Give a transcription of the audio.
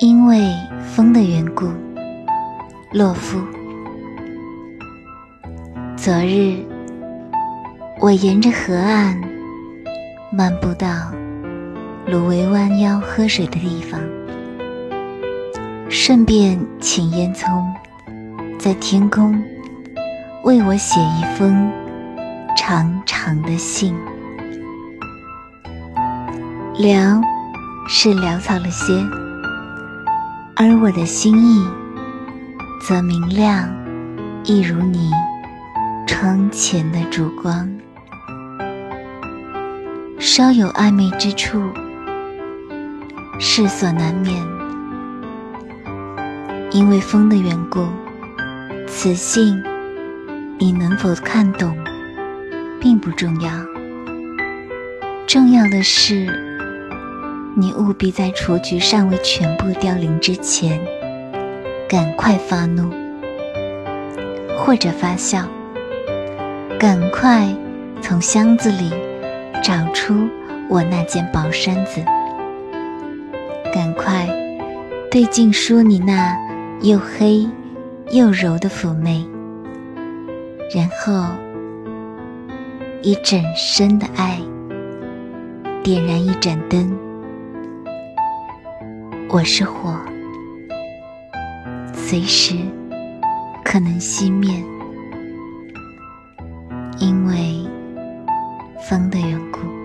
因为风的缘故，洛夫。昨日，我沿着河岸漫步到芦苇弯腰喝水的地方，顺便请烟囱在天空为我写一封长长的信。潦是潦草了些。而我的心意，则明亮，一如你窗前的烛光，稍有暧昧之处，世所难免。因为风的缘故，此信你能否看懂，并不重要。重要的是。你务必在雏菊尚未全部凋零之前，赶快发怒，或者发笑，赶快从箱子里找出我那件薄衫子，赶快对镜梳你那又黑又柔的妩媚，然后以整身的爱点燃一盏灯。我是火，随时可能熄灭，因为风的缘故。